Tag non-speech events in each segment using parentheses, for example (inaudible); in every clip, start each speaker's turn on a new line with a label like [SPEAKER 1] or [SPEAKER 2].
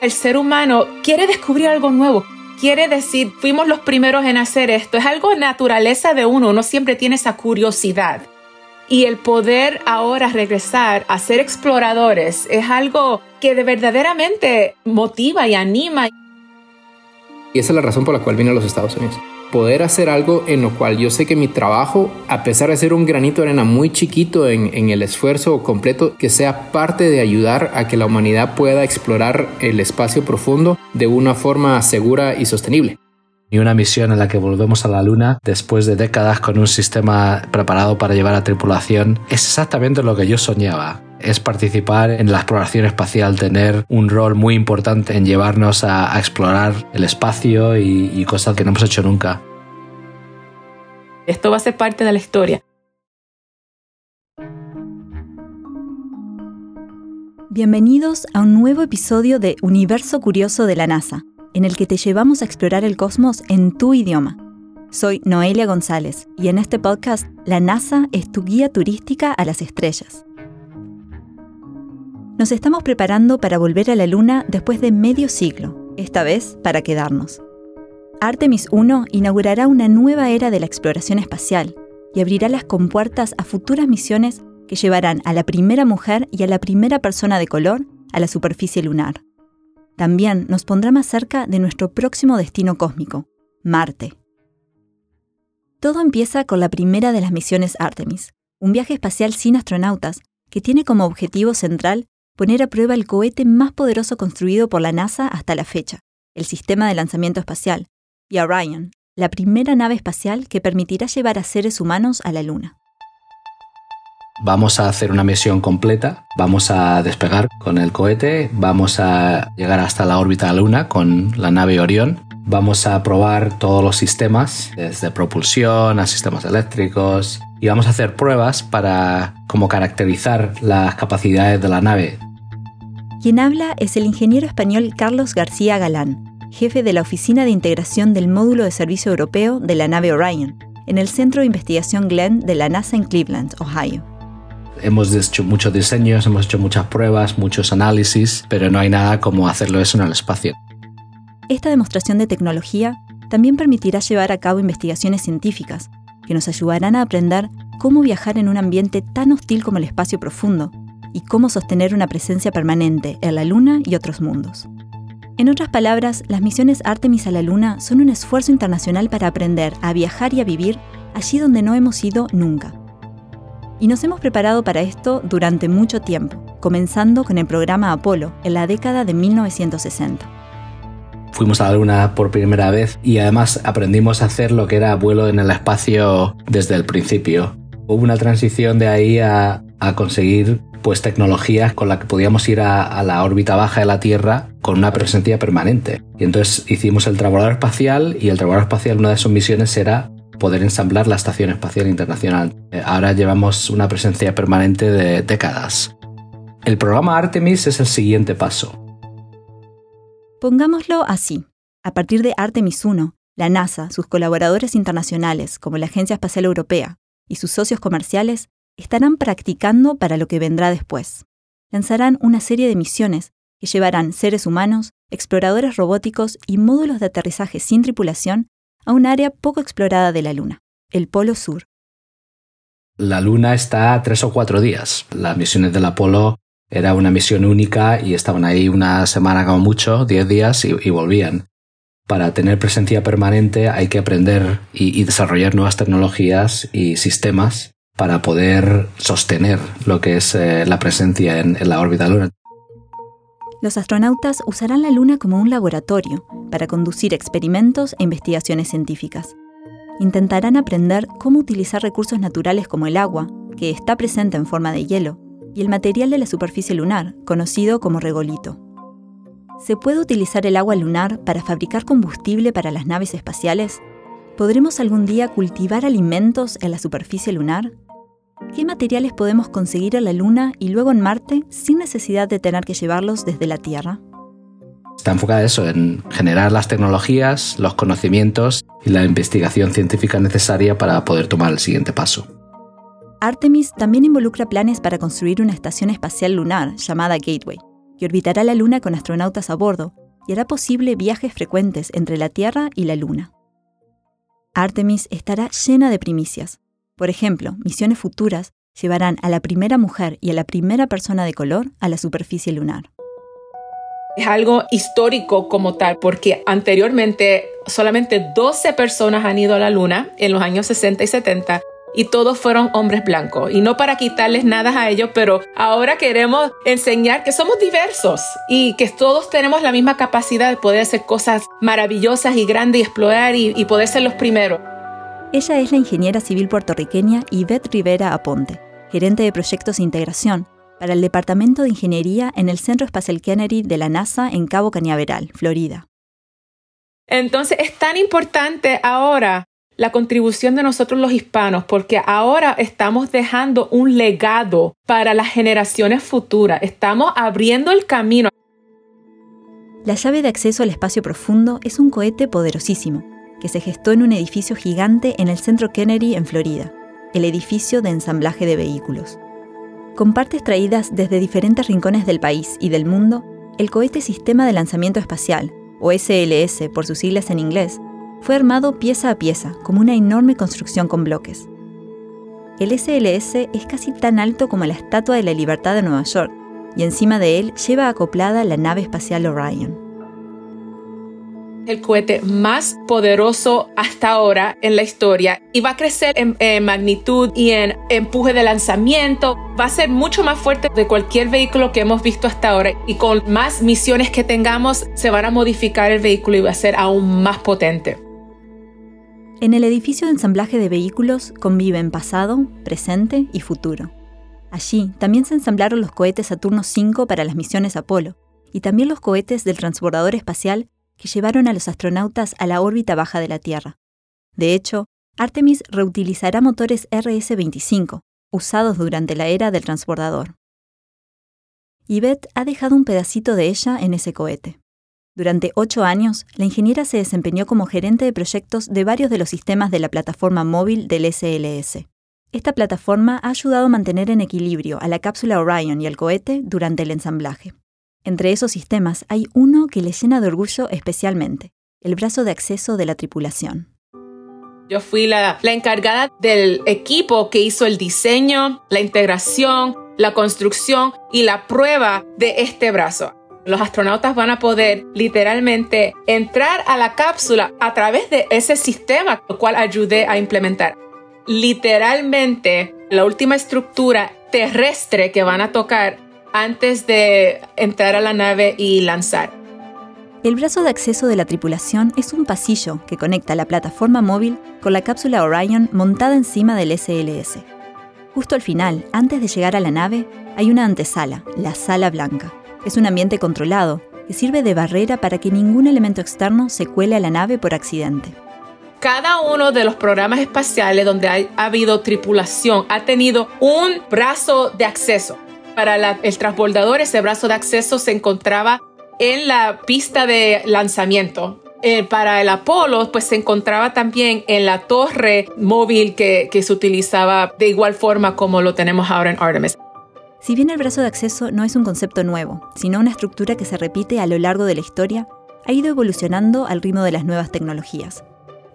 [SPEAKER 1] El ser humano quiere descubrir algo nuevo, quiere decir, fuimos los primeros en hacer esto. Es algo naturaleza de uno, uno siempre tiene esa curiosidad. Y el poder ahora regresar a ser exploradores es algo que de verdaderamente motiva y anima.
[SPEAKER 2] Y esa es la razón por la cual vine a los Estados Unidos poder hacer algo en lo cual yo sé que mi trabajo, a pesar de ser un granito de arena muy chiquito en, el esfuerzo completo, que sea parte de ayudar a que la humanidad pueda explorar el espacio profundo de una forma segura y sostenible.
[SPEAKER 3] Y una misión en la que volvemos a la Luna después de décadas con un sistema preparado para llevar a tripulación es exactamente lo que yo soñaba es participar en la exploración espacial, tener un rol muy importante en llevarnos a, explorar el espacio y, y cosas que no hemos hecho nunca.
[SPEAKER 1] Esto va a ser parte de la historia.
[SPEAKER 4] Bienvenidos a un nuevo episodio de Universo Curioso de la NASA, en el que te llevamos a explorar el cosmos en tu idioma. Soy Noelia González y en este podcast la NASA es tu guía turística a las estrellas. Nos estamos preparando para volver a la Luna después de medio siglo, esta vez para quedarnos. Artemis 1 inaugurará una nueva era de la exploración espacial y abrirá las compuertas a futuras misiones que llevarán a la primera mujer y a la primera persona de color a la superficie lunar. También nos pondrá más cerca de nuestro próximo destino cósmico, Marte. Todo empieza con la primera de las misiones Artemis, un viaje espacial sin astronautas que tiene como objetivo central poner a prueba el cohete más poderoso construido por la NASA hasta la fecha, el Sistema de Lanzamiento Espacial, y Orion, la primera nave espacial que permitirá llevar a seres humanos a la Luna.
[SPEAKER 3] Vamos a hacer una misión completa, vamos a despegar con el cohete, vamos a llegar hasta la órbita de la Luna con la nave Orión, vamos a probar todos los sistemas, desde propulsión a sistemas eléctricos, y vamos a hacer pruebas para como caracterizar las capacidades de la nave
[SPEAKER 4] quien habla es el ingeniero español Carlos García Galán, jefe de la Oficina de Integración del Módulo de Servicio Europeo de la nave Orion, en el Centro de Investigación Glenn de la NASA en Cleveland, Ohio.
[SPEAKER 3] Hemos hecho muchos diseños, hemos hecho muchas pruebas, muchos análisis, pero no hay nada como hacerlo eso en el espacio.
[SPEAKER 4] Esta demostración de tecnología también permitirá llevar a cabo investigaciones científicas que nos ayudarán a aprender cómo viajar en un ambiente tan hostil como el espacio profundo y cómo sostener una presencia permanente en la Luna y otros mundos. En otras palabras, las misiones Artemis a la Luna son un esfuerzo internacional para aprender a viajar y a vivir allí donde no hemos ido nunca. Y nos hemos preparado para esto durante mucho tiempo, comenzando con el programa Apolo en la década de 1960.
[SPEAKER 3] Fuimos a la Luna por primera vez y además aprendimos a hacer lo que era vuelo en el espacio desde el principio. Hubo una transición de ahí a, a conseguir pues tecnologías con las que podíamos ir a, la órbita baja de la Tierra con una presencia permanente. Y entonces hicimos el trabajador espacial y el trabajador espacial, una de sus misiones era poder ensamblar la Estación Espacial Internacional. Eh, ahora llevamos una presencia permanente de décadas. El programa Artemis es el siguiente paso.
[SPEAKER 4] Pongámoslo así. A partir de Artemis 1, la NASA, sus colaboradores internacionales como la Agencia Espacial Europea y sus socios comerciales estarán practicando para lo que vendrá después. Lanzarán una serie de misiones que llevarán seres humanos, exploradores robóticos y módulos de aterrizaje sin tripulación a un área poco explorada de la Luna, el Polo Sur.
[SPEAKER 3] La Luna está tres o cuatro días. Las misiones del Apolo era una misión única y estaban ahí una semana como mucho, diez días y, volvían. Para tener presencia permanente hay que aprender y desarrollar nuevas tecnologías y sistemas para poder sostener lo que es eh, la presencia en, en la órbita lunar.
[SPEAKER 4] Los astronautas usarán la Luna como un laboratorio para conducir experimentos e investigaciones científicas. Intentarán aprender cómo utilizar recursos naturales como el agua, que está presente en forma de hielo, y el material de la superficie lunar, conocido como regolito. ¿Se puede utilizar el agua lunar para fabricar combustible para las naves espaciales? ¿Podremos algún día cultivar alimentos en la superficie lunar? ¿Qué materiales podemos conseguir en la Luna y luego en Marte sin necesidad de tener que llevarlos desde la Tierra?
[SPEAKER 3] Está enfocada eso, en generar las tecnologías, los conocimientos y la investigación científica necesaria para poder tomar el siguiente paso.
[SPEAKER 4] Artemis también involucra planes para construir una estación espacial lunar llamada Gateway, que orbitará la Luna con astronautas a bordo y hará posible viajes frecuentes entre la Tierra y la Luna. Artemis estará llena de primicias. Por ejemplo, misiones futuras llevarán a la primera mujer y a la primera persona de color a la superficie lunar.
[SPEAKER 1] Es algo histórico como tal, porque anteriormente solamente 12 personas han ido a la Luna en los años 60 y 70 y todos fueron hombres blancos. Y no para quitarles nada a ellos, pero ahora queremos enseñar que somos diversos y que todos tenemos la misma capacidad de poder hacer cosas maravillosas y grandes y explorar y, poder ser los primeros.
[SPEAKER 4] Ella es la ingeniera civil puertorriqueña Yvette Rivera Aponte, gerente de proyectos de integración para el Departamento de Ingeniería en el Centro Espacial Kennedy de la NASA en Cabo Cañaveral, Florida.
[SPEAKER 1] Entonces es tan importante ahora la contribución de nosotros los hispanos, porque ahora estamos dejando un legado para las generaciones futuras, estamos abriendo el camino.
[SPEAKER 4] La llave de acceso al espacio profundo es un cohete poderosísimo, que se gestó en un edificio gigante en el centro Kennedy, en Florida, el edificio de ensamblaje de vehículos. Con partes traídas desde diferentes rincones del país y del mundo, el cohete Sistema de Lanzamiento Espacial, o SLS por sus siglas en inglés, fue armado pieza a pieza, como una enorme construcción con bloques. El SLS es casi tan alto como la Estatua de la Libertad de Nueva York, y encima de él lleva acoplada la nave espacial Orion
[SPEAKER 1] el cohete más poderoso hasta ahora en la historia y va a crecer en, magnitud y en empuje de lanzamiento. Va a ser mucho más fuerte de cualquier vehículo que hemos visto hasta ahora y con más misiones que tengamos se van a modificar el vehículo y va a ser aún más potente.
[SPEAKER 4] En el edificio de ensamblaje de vehículos conviven pasado, presente y futuro. Allí también se ensamblaron los cohetes Saturno V para las misiones Apolo y también los cohetes del transbordador espacial que llevaron a los astronautas a la órbita baja de la Tierra. De hecho, Artemis reutilizará motores RS-25, usados durante la era del transbordador. Yvette ha dejado un pedacito de ella en ese cohete. Durante ocho años, la ingeniera se desempeñó como gerente de proyectos de varios de los sistemas de la plataforma móvil del SLS. Esta plataforma ha ayudado a mantener en equilibrio a la cápsula Orion y al cohete durante el ensamblaje. Entre esos sistemas hay uno que le llena de orgullo especialmente, el brazo de acceso de la tripulación.
[SPEAKER 1] Yo fui la, encargada del equipo que hizo el diseño, la integración, la construcción y la prueba de este brazo. Los astronautas van a poder literalmente entrar a la cápsula a través de ese sistema, lo cual ayudé a implementar. Literalmente, la última estructura terrestre que van a tocar antes de entrar a la nave y lanzar.
[SPEAKER 4] El brazo de acceso de la tripulación es un pasillo que conecta la plataforma móvil con la cápsula Orion montada encima del SLS. Justo al final, antes de llegar a la nave, hay una antesala, la sala blanca. Es un ambiente controlado que sirve de barrera para que ningún elemento externo se cuele a la nave por accidente.
[SPEAKER 1] Cada uno de los programas espaciales donde ha habido tripulación ha tenido un brazo de acceso para el transbordador, ese brazo de acceso se encontraba en la pista de lanzamiento. Eh, para el Apolo, pues se encontraba también en la torre móvil que, que se utilizaba de igual forma como lo tenemos ahora en Artemis.
[SPEAKER 4] Si bien el brazo de acceso no es un concepto nuevo, sino una estructura que se repite a lo largo de la historia, ha ido evolucionando al ritmo de las nuevas tecnologías.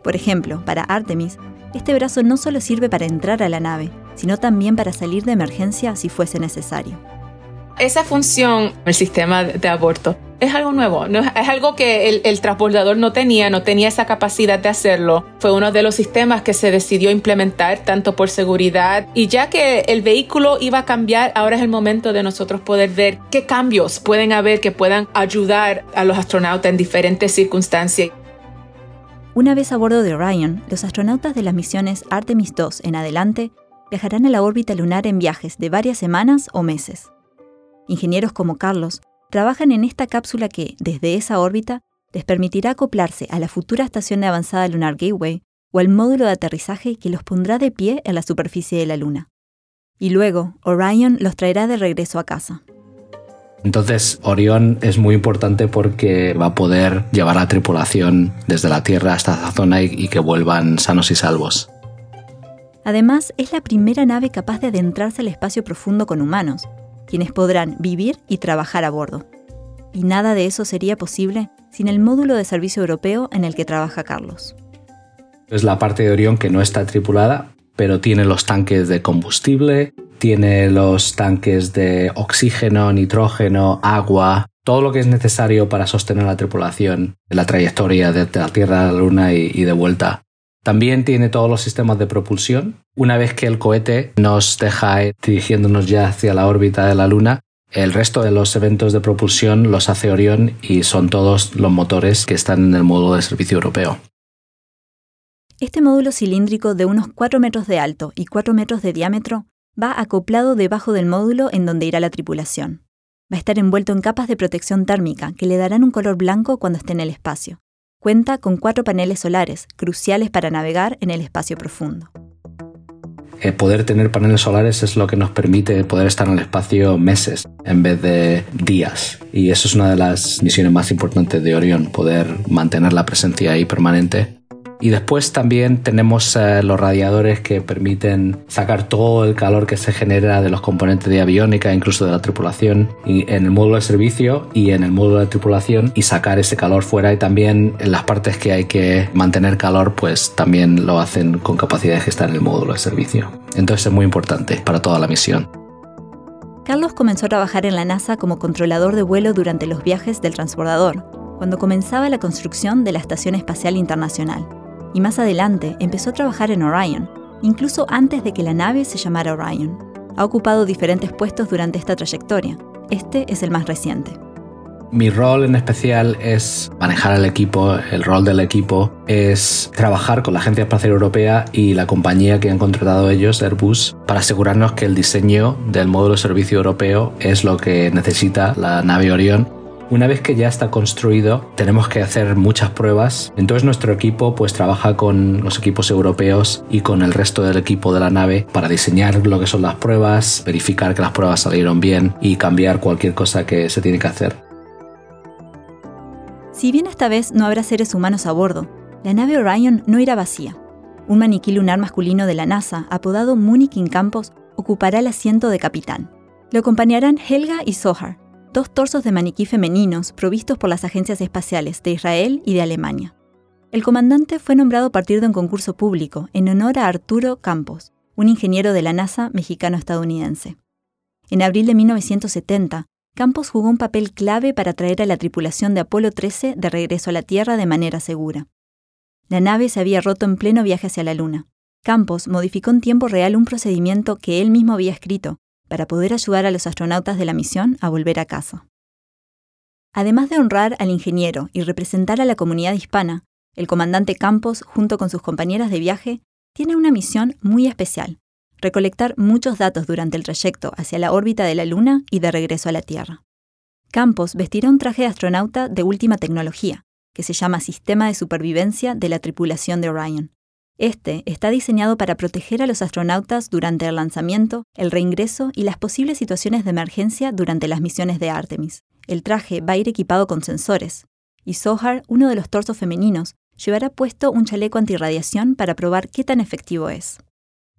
[SPEAKER 4] Por ejemplo, para Artemis, este brazo no solo sirve para entrar a la nave, sino también para salir de emergencia si fuese necesario.
[SPEAKER 1] Esa función, el sistema de aborto, es algo nuevo, no, es algo que el, el, transbordador no tenía, no tenía esa capacidad de hacerlo. Fue uno de los sistemas que se decidió implementar tanto por seguridad y ya que el vehículo iba a cambiar, ahora es el momento de nosotros poder ver qué cambios pueden haber que puedan ayudar a los astronautas en diferentes circunstancias.
[SPEAKER 4] Una vez a bordo de Orion, los astronautas de las misiones Artemis 2 en adelante viajarán a la órbita lunar en viajes de varias semanas o meses. Ingenieros como Carlos trabajan en esta cápsula que, desde esa órbita, les permitirá acoplarse a la futura estación de avanzada Lunar Gateway o al módulo de aterrizaje que los pondrá de pie en la superficie de la Luna. Y luego, Orion los traerá de regreso a casa.
[SPEAKER 3] Entonces, Orion es muy importante porque va a poder llevar a tripulación desde la Tierra hasta esa zona y que vuelvan sanos y salvos.
[SPEAKER 4] Además, es la primera nave capaz de adentrarse al espacio profundo con humanos, quienes podrán vivir y trabajar a bordo. Y nada de eso sería posible sin el módulo de servicio europeo en el que trabaja Carlos.
[SPEAKER 3] Es la parte de Orión que no está tripulada, pero tiene los tanques de combustible, tiene los tanques de oxígeno, nitrógeno, agua, todo lo que es necesario para sostener la tripulación la trayectoria desde la Tierra a la Luna y, y de vuelta. También tiene todos los sistemas de propulsión. Una vez que el cohete nos deja dirigiéndonos ya hacia la órbita de la Luna, el resto de los eventos de propulsión los hace Orión y son todos los motores que están en el módulo de servicio europeo.
[SPEAKER 4] Este módulo cilíndrico de unos 4 metros de alto y 4 metros de diámetro va acoplado debajo del módulo en donde irá la tripulación. Va a estar envuelto en capas de protección térmica que le darán un color blanco cuando esté en el espacio. Cuenta con cuatro paneles solares, cruciales para navegar en el espacio profundo.
[SPEAKER 3] El poder tener paneles solares es lo que nos permite poder estar en el espacio meses en vez de días. Y eso es una de las misiones más importantes de Orión, poder mantener la presencia ahí permanente y después también tenemos eh, los radiadores que permiten sacar todo el calor que se genera de los componentes de aviónica, incluso de la tripulación, y en el módulo de servicio y en el módulo de tripulación y sacar ese calor fuera y también en las partes que hay que mantener calor pues también lo hacen con capacidades que están en el módulo de servicio. Entonces es muy importante para toda la misión.
[SPEAKER 4] Carlos comenzó a trabajar en la NASA como controlador de vuelo durante los viajes del transbordador, cuando comenzaba la construcción de la Estación Espacial Internacional y más adelante empezó a trabajar en Orion, incluso antes de que la nave se llamara Orion. Ha ocupado diferentes puestos durante esta trayectoria. Este es el más reciente.
[SPEAKER 3] Mi rol en especial es manejar el equipo, el rol del equipo es trabajar con la Agencia Espacial Europea y la compañía que han contratado ellos, Airbus, para asegurarnos que el diseño del módulo de servicio europeo es lo que necesita la nave Orion una vez que ya está construido, tenemos que hacer muchas pruebas. Entonces nuestro equipo pues trabaja con los equipos europeos y con el resto del equipo de la nave para diseñar lo que son las pruebas, verificar que las pruebas salieron bien y cambiar cualquier cosa que se tiene que hacer.
[SPEAKER 4] Si bien esta vez no habrá seres humanos a bordo, la nave Orion no irá vacía. Un maniquí lunar masculino de la NASA, apodado Munikin Campos, ocupará el asiento de capitán. Lo acompañarán Helga y Sohar, dos torsos de maniquí femeninos provistos por las agencias espaciales de Israel y de Alemania. El comandante fue nombrado a partir de un concurso público en honor a Arturo Campos, un ingeniero de la NASA mexicano-estadounidense. En abril de 1970, Campos jugó un papel clave para traer a la tripulación de Apolo 13 de regreso a la Tierra de manera segura. La nave se había roto en pleno viaje hacia la Luna. Campos modificó en tiempo real un procedimiento que él mismo había escrito, para poder ayudar a los astronautas de la misión a volver a casa. Además de honrar al ingeniero y representar a la comunidad hispana, el comandante Campos, junto con sus compañeras de viaje, tiene una misión muy especial, recolectar muchos datos durante el trayecto hacia la órbita de la Luna y de regreso a la Tierra. Campos vestirá un traje de astronauta de última tecnología, que se llama Sistema de Supervivencia de la Tripulación de Orion, este está diseñado para proteger a los astronautas durante el lanzamiento, el reingreso y las posibles situaciones de emergencia durante las misiones de Artemis. El traje va a ir equipado con sensores, y Sohar, uno de los torsos femeninos, llevará puesto un chaleco antirradiación para probar qué tan efectivo es.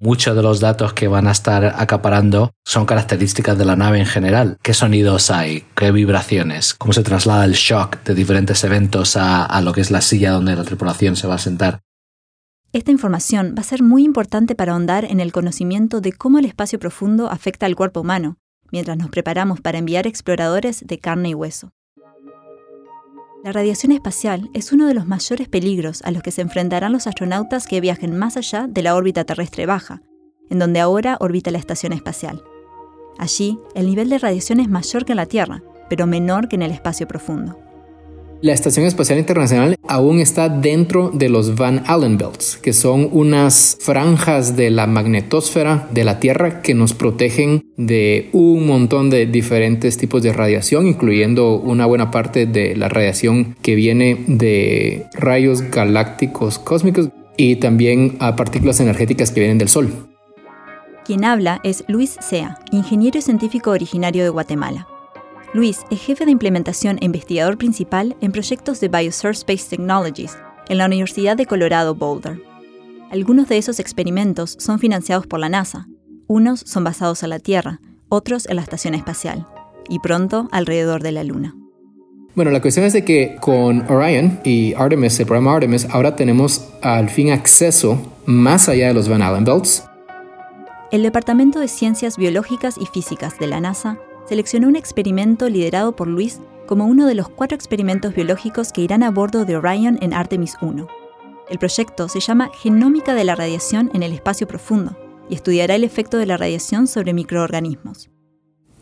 [SPEAKER 3] Muchos de los datos que van a estar acaparando son características de la nave en general. ¿Qué sonidos hay? ¿Qué vibraciones? ¿Cómo se traslada el shock de diferentes eventos a, a lo que es la silla donde la tripulación se va a sentar?
[SPEAKER 4] Esta información va a ser muy importante para ahondar en el conocimiento de cómo el espacio profundo afecta al cuerpo humano, mientras nos preparamos para enviar exploradores de carne y hueso. La radiación espacial es uno de los mayores peligros a los que se enfrentarán los astronautas que viajen más allá de la órbita terrestre baja, en donde ahora orbita la estación espacial. Allí, el nivel de radiación es mayor que en la Tierra, pero menor que en el espacio profundo.
[SPEAKER 2] La Estación Espacial Internacional aún está dentro de los Van Allen Belts, que son unas franjas de la magnetosfera de la Tierra que nos protegen de un montón de diferentes tipos de radiación, incluyendo una buena parte de la radiación que viene de rayos galácticos cósmicos y también a partículas energéticas que vienen del Sol.
[SPEAKER 4] Quien habla es Luis Sea, ingeniero científico originario de Guatemala. Luis es jefe de implementación e investigador principal en proyectos de Biosource Space Technologies en la Universidad de Colorado Boulder. Algunos de esos experimentos son financiados por la NASA, unos son basados en la Tierra, otros en la estación espacial, y pronto alrededor de la Luna.
[SPEAKER 2] Bueno, la cuestión es de que con Orion y Artemis, el programa Artemis, ahora tenemos al fin acceso más allá de los Van Allen Belts.
[SPEAKER 4] El Departamento de Ciencias Biológicas y Físicas de la NASA seleccionó un experimento liderado por Luis como uno de los cuatro experimentos biológicos que irán a bordo de Orion en Artemis 1. El proyecto se llama Genómica de la Radiación en el Espacio Profundo y estudiará el efecto de la radiación sobre microorganismos.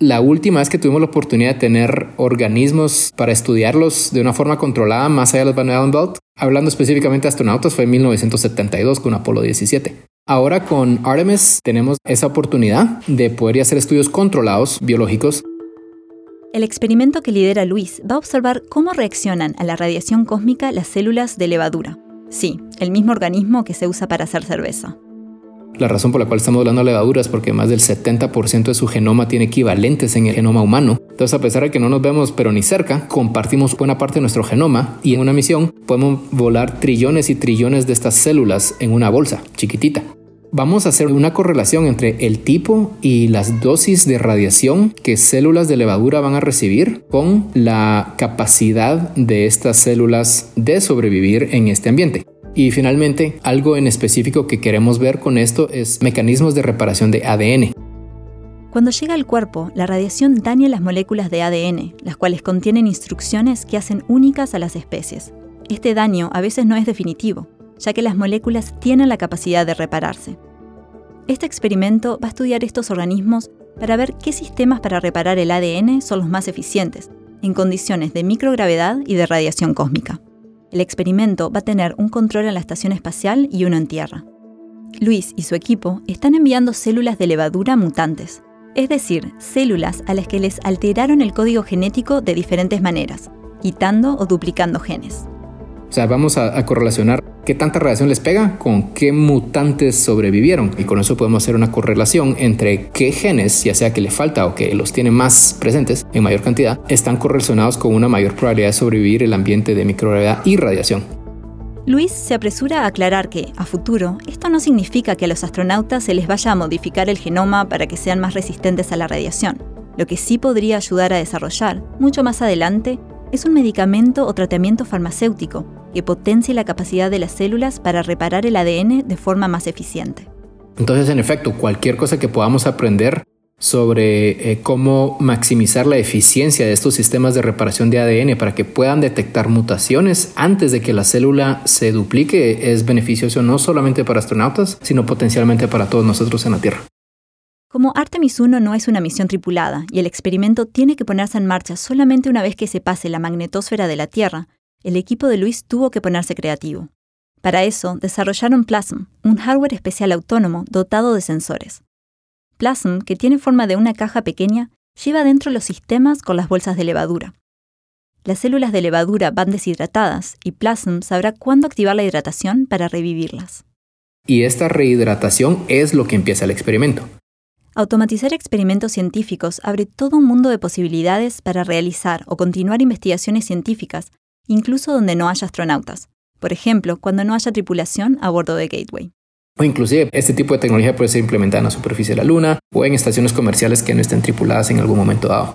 [SPEAKER 2] La última vez que tuvimos la oportunidad de tener organismos para estudiarlos de una forma controlada más allá de los Van Allen Belt, hablando específicamente de astronautas, fue en 1972 con Apolo 17. Ahora con Artemis tenemos esa oportunidad de poder hacer estudios controlados biológicos
[SPEAKER 4] el experimento que lidera Luis va a observar cómo reaccionan a la radiación cósmica las células de levadura. Sí, el mismo organismo que se usa para hacer cerveza.
[SPEAKER 2] La razón por la cual estamos hablando de levadura es porque más del 70% de su genoma tiene equivalentes en el genoma humano. Entonces, a pesar de que no nos vemos pero ni cerca, compartimos buena parte de nuestro genoma y en una misión podemos volar trillones y trillones de estas células en una bolsa chiquitita vamos a hacer una correlación entre el tipo y las dosis de radiación que células de levadura van a recibir con la capacidad de estas células de sobrevivir en este ambiente. Y finalmente, algo en específico que queremos ver con esto es mecanismos de reparación de ADN.
[SPEAKER 4] Cuando llega al cuerpo, la radiación daña las moléculas de ADN, las cuales contienen instrucciones que hacen únicas a las especies. Este daño a veces no es definitivo, ya que las moléculas tienen la capacidad de repararse. Este experimento va a estudiar estos organismos para ver qué sistemas para reparar el ADN son los más eficientes, en condiciones de microgravedad y de radiación cósmica. El experimento va a tener un control en la estación espacial y uno en Tierra. Luis y su equipo están enviando células de levadura mutantes, es decir, células a las que les alteraron el código genético de diferentes maneras, quitando o duplicando genes.
[SPEAKER 2] O sea, vamos a, correlacionar qué tanta radiación les pega con qué mutantes sobrevivieron. Y con eso podemos hacer una correlación entre qué genes, ya sea que le falta o que los tiene más presentes en mayor cantidad, están correlacionados con una mayor probabilidad de sobrevivir el ambiente de microgravedad y radiación.
[SPEAKER 4] Luis se apresura a aclarar que, a futuro, esto no significa que a los astronautas se les vaya a modificar el genoma para que sean más resistentes a la radiación. Lo que sí podría ayudar a desarrollar, mucho más adelante, es un medicamento o tratamiento farmacéutico que potencie la capacidad de las células para reparar el ADN de forma más eficiente.
[SPEAKER 2] Entonces, en efecto, cualquier cosa que podamos aprender sobre eh, cómo maximizar la eficiencia de estos sistemas de reparación de ADN para que puedan detectar mutaciones antes de que la célula se duplique es beneficioso no solamente para astronautas, sino potencialmente para todos nosotros en la Tierra.
[SPEAKER 4] Como Artemis 1 no es una misión tripulada y el experimento tiene que ponerse en marcha solamente una vez que se pase la magnetosfera de la Tierra, el equipo de Luis tuvo que ponerse creativo. Para eso, desarrollaron Plasm, un hardware especial autónomo dotado de sensores. Plasm, que tiene forma de una caja pequeña, lleva dentro los sistemas con las bolsas de levadura. Las células de levadura van deshidratadas y Plasm sabrá cuándo activar la hidratación para revivirlas.
[SPEAKER 2] Y esta rehidratación es lo que empieza el experimento.
[SPEAKER 4] Automatizar experimentos científicos abre todo un mundo de posibilidades para realizar o continuar investigaciones científicas incluso donde no haya astronautas. Por ejemplo, cuando no haya tripulación a bordo de Gateway.
[SPEAKER 2] O inclusive este tipo de tecnología puede ser implementada en la superficie de la Luna o en estaciones comerciales que no estén tripuladas en algún momento dado.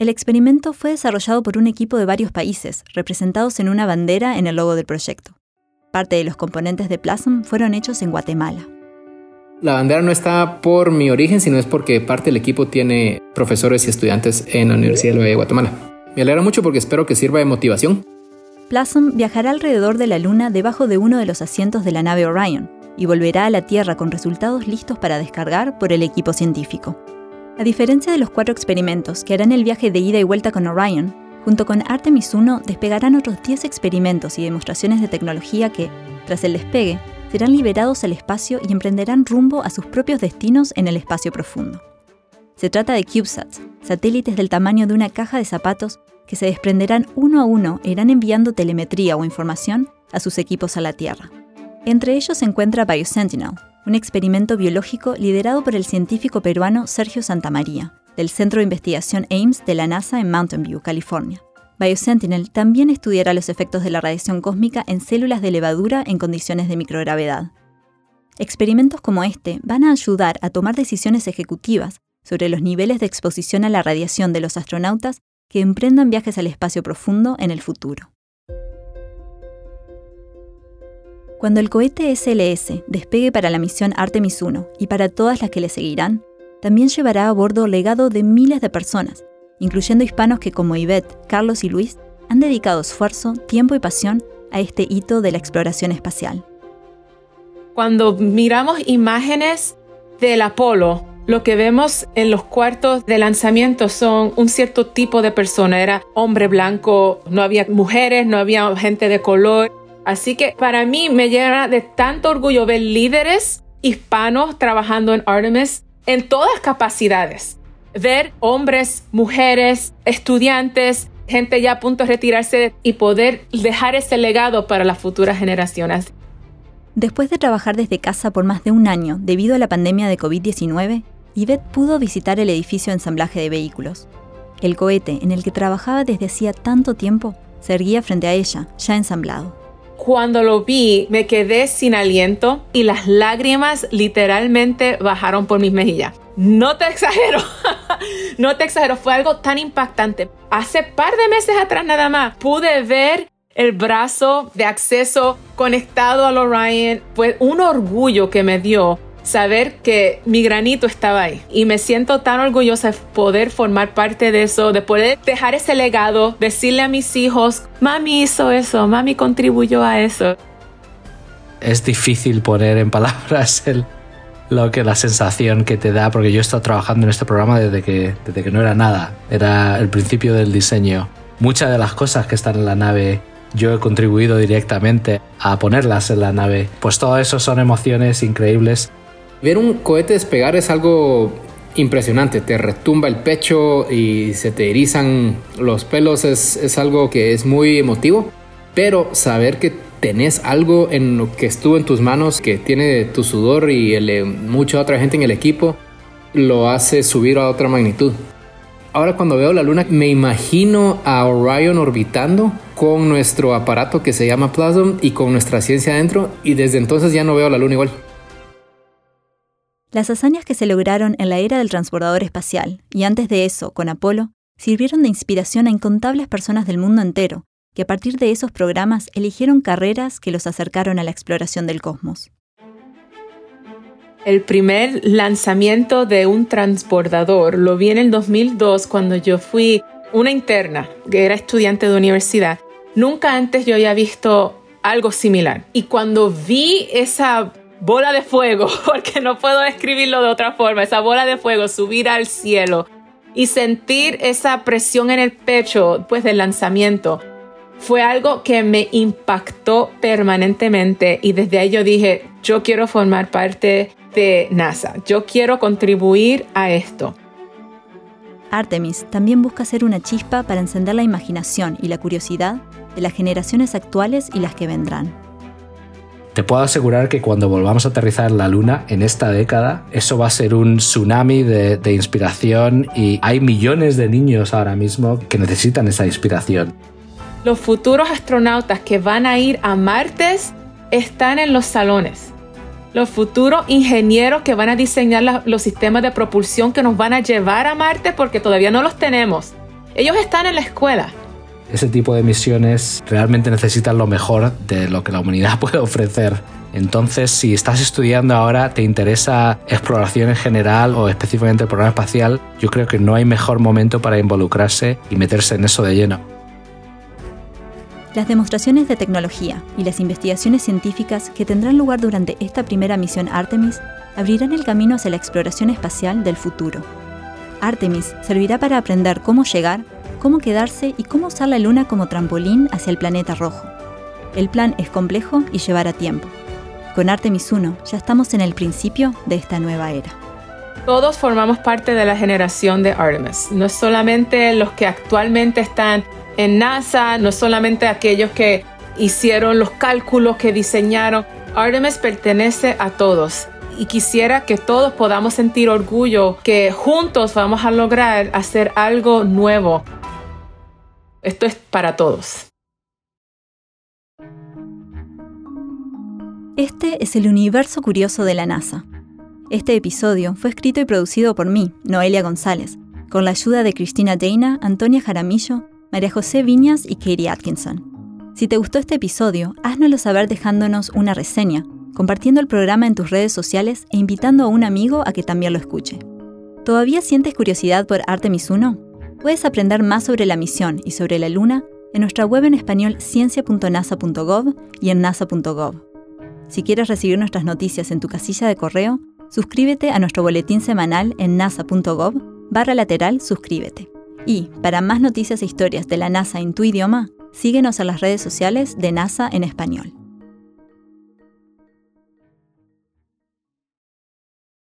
[SPEAKER 4] El experimento fue desarrollado por un equipo de varios países, representados en una bandera en el logo del proyecto. Parte de los componentes de Plasm fueron hechos en Guatemala.
[SPEAKER 2] La bandera no está por mi origen, sino es porque parte del equipo tiene profesores y estudiantes en la Universidad de Guatemala. Me alegra mucho porque espero que sirva de motivación
[SPEAKER 4] Plasm viajará alrededor de la Luna debajo de uno de los asientos de la nave Orion y volverá a la Tierra con resultados listos para descargar por el equipo científico. A diferencia de los cuatro experimentos que harán el viaje de ida y vuelta con Orion, junto con Artemis 1 despegarán otros 10 experimentos y demostraciones de tecnología que, tras el despegue, serán liberados al espacio y emprenderán rumbo a sus propios destinos en el espacio profundo. Se trata de CubeSats, satélites del tamaño de una caja de zapatos que se desprenderán uno a uno e irán enviando telemetría o información a sus equipos a la Tierra. Entre ellos se encuentra BioSentinel, un experimento biológico liderado por el científico peruano Sergio Santamaría, del Centro de Investigación Ames de la NASA en Mountain View, California. BioSentinel también estudiará los efectos de la radiación cósmica en células de levadura en condiciones de microgravedad. Experimentos como este van a ayudar a tomar decisiones ejecutivas sobre los niveles de exposición a la radiación de los astronautas que emprendan viajes al espacio profundo en el futuro. Cuando el cohete SLS despegue para la misión Artemis 1 y para todas las que le seguirán, también llevará a bordo legado de miles de personas, incluyendo hispanos que como Ivette, Carlos y Luis han dedicado esfuerzo, tiempo y pasión a este hito de la exploración espacial.
[SPEAKER 1] Cuando miramos imágenes del Apolo, lo que vemos en los cuartos de lanzamiento son un cierto tipo de persona. Era hombre blanco, no había mujeres, no había gente de color. Así que para mí me llena de tanto orgullo ver líderes hispanos trabajando en Artemis en todas capacidades. Ver hombres, mujeres, estudiantes, gente ya a punto de retirarse y poder dejar ese legado para las futuras generaciones.
[SPEAKER 4] Después de trabajar desde casa por más de un año debido a la pandemia de COVID-19, Yvette pudo visitar el edificio de ensamblaje de vehículos. El cohete en el que trabajaba desde hacía tanto tiempo se erguía frente a ella, ya ensamblado.
[SPEAKER 1] Cuando lo vi, me quedé sin aliento y las lágrimas literalmente bajaron por mis mejillas. No te exagero, (laughs) no te exagero, fue algo tan impactante. Hace par de meses atrás nada más pude ver el brazo de acceso conectado al Orion. Fue un orgullo que me dio saber que mi granito estaba ahí. Y me siento tan orgullosa de poder formar parte de eso, de poder dejar ese legado, decirle a mis hijos, mami hizo eso, mami contribuyó a eso.
[SPEAKER 3] Es difícil poner en palabras (laughs) el, lo que la sensación que te da, porque yo he estado trabajando en este programa desde que, desde que no era nada, era el principio del diseño. Muchas de las cosas que están en la nave yo he contribuido directamente a ponerlas en la nave. Pues todo eso son emociones increíbles
[SPEAKER 2] Ver un cohete despegar es algo impresionante, te retumba el pecho y se te erizan los pelos, es, algo que es muy emotivo, pero saber que tenés algo en lo que estuvo en tus manos, que tiene tu sudor y el, mucha otra gente en el equipo, lo hace subir a otra magnitud. Ahora cuando veo la luna me imagino a Orion orbitando con nuestro aparato que se llama Plasm y con nuestra ciencia adentro y desde entonces ya no veo la luna igual.
[SPEAKER 4] Las hazañas que se lograron en la era del transbordador espacial, y antes de eso, con Apolo, sirvieron de inspiración a incontables personas del mundo entero, que a partir de esos programas eligieron carreras que los acercaron a la exploración del cosmos.
[SPEAKER 1] El primer lanzamiento de un transbordador lo vi en el 2002 cuando yo fui una interna, que era estudiante de universidad. Nunca antes yo había visto algo similar. Y cuando vi esa bola de fuego, (laughs) porque no puedo describirlo de otra forma, esa bola de fuego subir al cielo y sentir esa presión en el pecho pues del lanzamiento fue algo que me impactó permanentemente y desde ahí yo dije, yo quiero formar parte de NASA, yo quiero contribuir a esto.
[SPEAKER 4] Artemis también busca ser una chispa para encender la imaginación y la curiosidad de las generaciones actuales y las que vendrán.
[SPEAKER 3] Te puedo asegurar que cuando volvamos a aterrizar la Luna en esta década, eso va a ser un tsunami de, inspiración y hay millones de niños ahora mismo que necesitan esa inspiración.
[SPEAKER 1] Los futuros astronautas que van a ir a Marte están en los salones. Los futuros ingenieros que van a diseñar los sistemas de propulsión que nos van a llevar a Marte porque todavía no los tenemos. Ellos están en la escuela
[SPEAKER 3] ese tipo de misiones realmente necesitan lo mejor de lo que la humanidad (laughs) puede ofrecer. Entonces, si estás estudiando ahora, te interesa exploración en general o específicamente el programa espacial, yo creo que no hay mejor momento para involucrarse y meterse en eso de lleno.
[SPEAKER 4] Las demostraciones de tecnología y las investigaciones científicas que tendrán lugar durante esta primera misión Artemis abrirán el camino hacia la exploración espacial del futuro. Artemis servirá para aprender cómo llegar cómo quedarse y cómo usar la Luna como trampolín hacia el planeta rojo. El plan es complejo y llevará tiempo. Con Artemis 1 ya estamos en el principio de esta nueva era.
[SPEAKER 1] Todos formamos parte de la generación de Artemis, no solamente los que actualmente están en NASA, no solamente aquellos que hicieron los cálculos, que diseñaron. Artemis pertenece a todos y quisiera que todos podamos sentir orgullo que juntos vamos a lograr hacer algo nuevo esto es para todos.
[SPEAKER 4] Este es el universo curioso de la NASA. Este episodio fue escrito y producido por mí, Noelia González, con la ayuda de Cristina Deina, Antonia Jaramillo, María José Viñas y Katie Atkinson. Si te gustó este episodio, háznoslo saber dejándonos una reseña, compartiendo el programa en tus redes sociales e invitando a un amigo a que también lo escuche. ¿Todavía sientes curiosidad por Artemis 1? Puedes aprender más sobre la misión y sobre la Luna en nuestra web en español ciencia.nasa.gov y en nasa.gov. Si quieres recibir nuestras noticias en tu casilla de correo, suscríbete a nuestro boletín semanal en nasa.gov barra lateral suscríbete. Y, para más noticias e historias de la NASA en tu idioma, síguenos en las redes sociales de NASA en español.